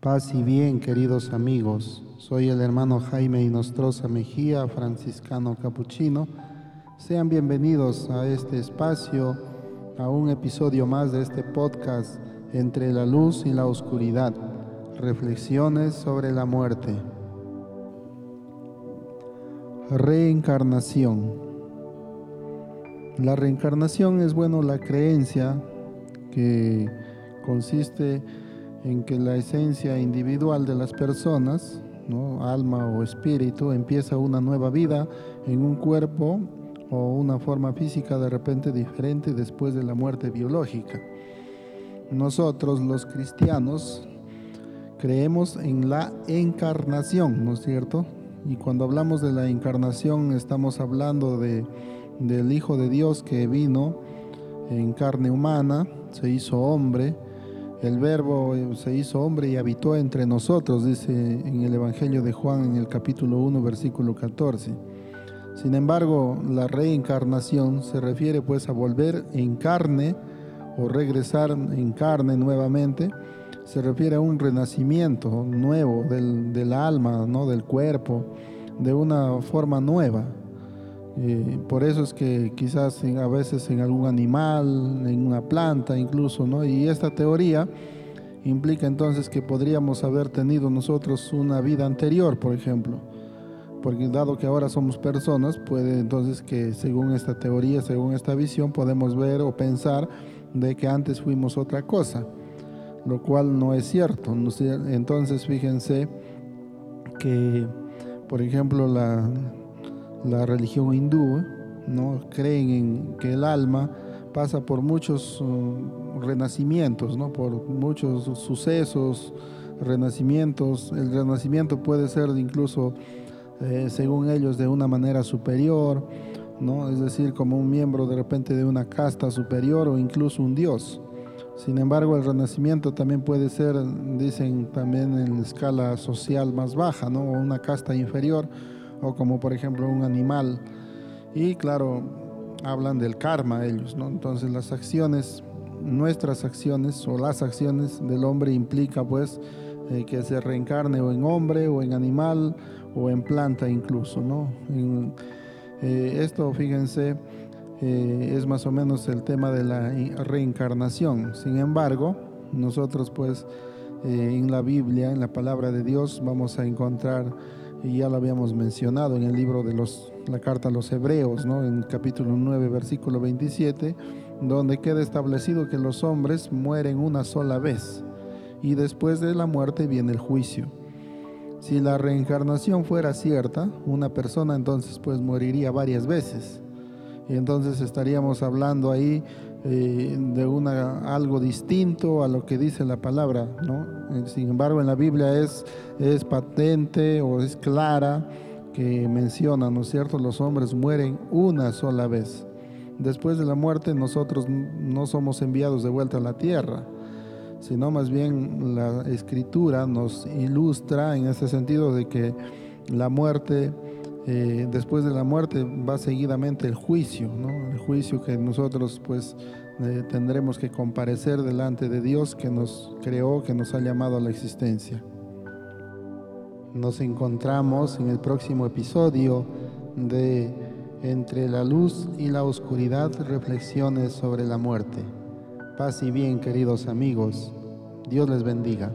Paz y bien, queridos amigos. Soy el hermano Jaime Inostroza Mejía, franciscano capuchino. Sean bienvenidos a este espacio, a un episodio más de este podcast Entre la luz y la oscuridad. Reflexiones sobre la muerte. Reencarnación. La reencarnación es bueno la creencia que consiste en en que la esencia individual de las personas, ¿no? alma o espíritu, empieza una nueva vida en un cuerpo o una forma física de repente diferente después de la muerte biológica. Nosotros los cristianos creemos en la encarnación, ¿no es cierto? Y cuando hablamos de la encarnación estamos hablando de, del Hijo de Dios que vino en carne humana, se hizo hombre, el verbo se hizo hombre y habitó entre nosotros, dice en el Evangelio de Juan en el capítulo 1, versículo 14. Sin embargo, la reencarnación se refiere pues a volver en carne o regresar en carne nuevamente. Se refiere a un renacimiento nuevo del, del alma, ¿no? del cuerpo, de una forma nueva. Eh, por eso es que quizás a veces en algún animal, en una planta incluso, ¿no? Y esta teoría implica entonces que podríamos haber tenido nosotros una vida anterior, por ejemplo. Porque dado que ahora somos personas, puede entonces que según esta teoría, según esta visión, podemos ver o pensar de que antes fuimos otra cosa, lo cual no es cierto. Entonces fíjense que, por ejemplo, la, la religión hindú, ¿no? creen en que el alma pasa por muchos uh, renacimientos, ¿no? por muchos sucesos, renacimientos. El renacimiento puede ser incluso, eh, según ellos, de una manera superior, ¿no? es decir, como un miembro de repente de una casta superior o incluso un dios. Sin embargo, el renacimiento también puede ser, dicen también en escala social más baja, ¿no? o una casta inferior o como por ejemplo un animal. Y claro, hablan del karma ellos, ¿no? Entonces las acciones, nuestras acciones o las acciones del hombre implica pues eh, que se reencarne o en hombre o en animal o en planta incluso, ¿no? Eh, esto, fíjense, eh, es más o menos el tema de la reencarnación. Sin embargo, nosotros pues en la Biblia, en la palabra de Dios, vamos a encontrar y ya lo habíamos mencionado en el libro de los, la carta a los Hebreos, ¿no? en capítulo 9, versículo 27, donde queda establecido que los hombres mueren una sola vez y después de la muerte viene el juicio. Si la reencarnación fuera cierta, una persona entonces pues moriría varias veces. Y entonces estaríamos hablando ahí eh, de una, algo distinto a lo que dice la palabra, ¿no? Eh, sin embargo, en la Biblia es, es patente o es clara que menciona, ¿no es cierto? Los hombres mueren una sola vez. Después de la muerte nosotros no somos enviados de vuelta a la tierra, sino más bien la escritura nos ilustra en ese sentido de que la muerte eh, después de la muerte va seguidamente el juicio, ¿no? el juicio que nosotros pues eh, tendremos que comparecer delante de Dios que nos creó, que nos ha llamado a la existencia. Nos encontramos en el próximo episodio de Entre la luz y la oscuridad, reflexiones sobre la muerte. Paz y bien, queridos amigos. Dios les bendiga.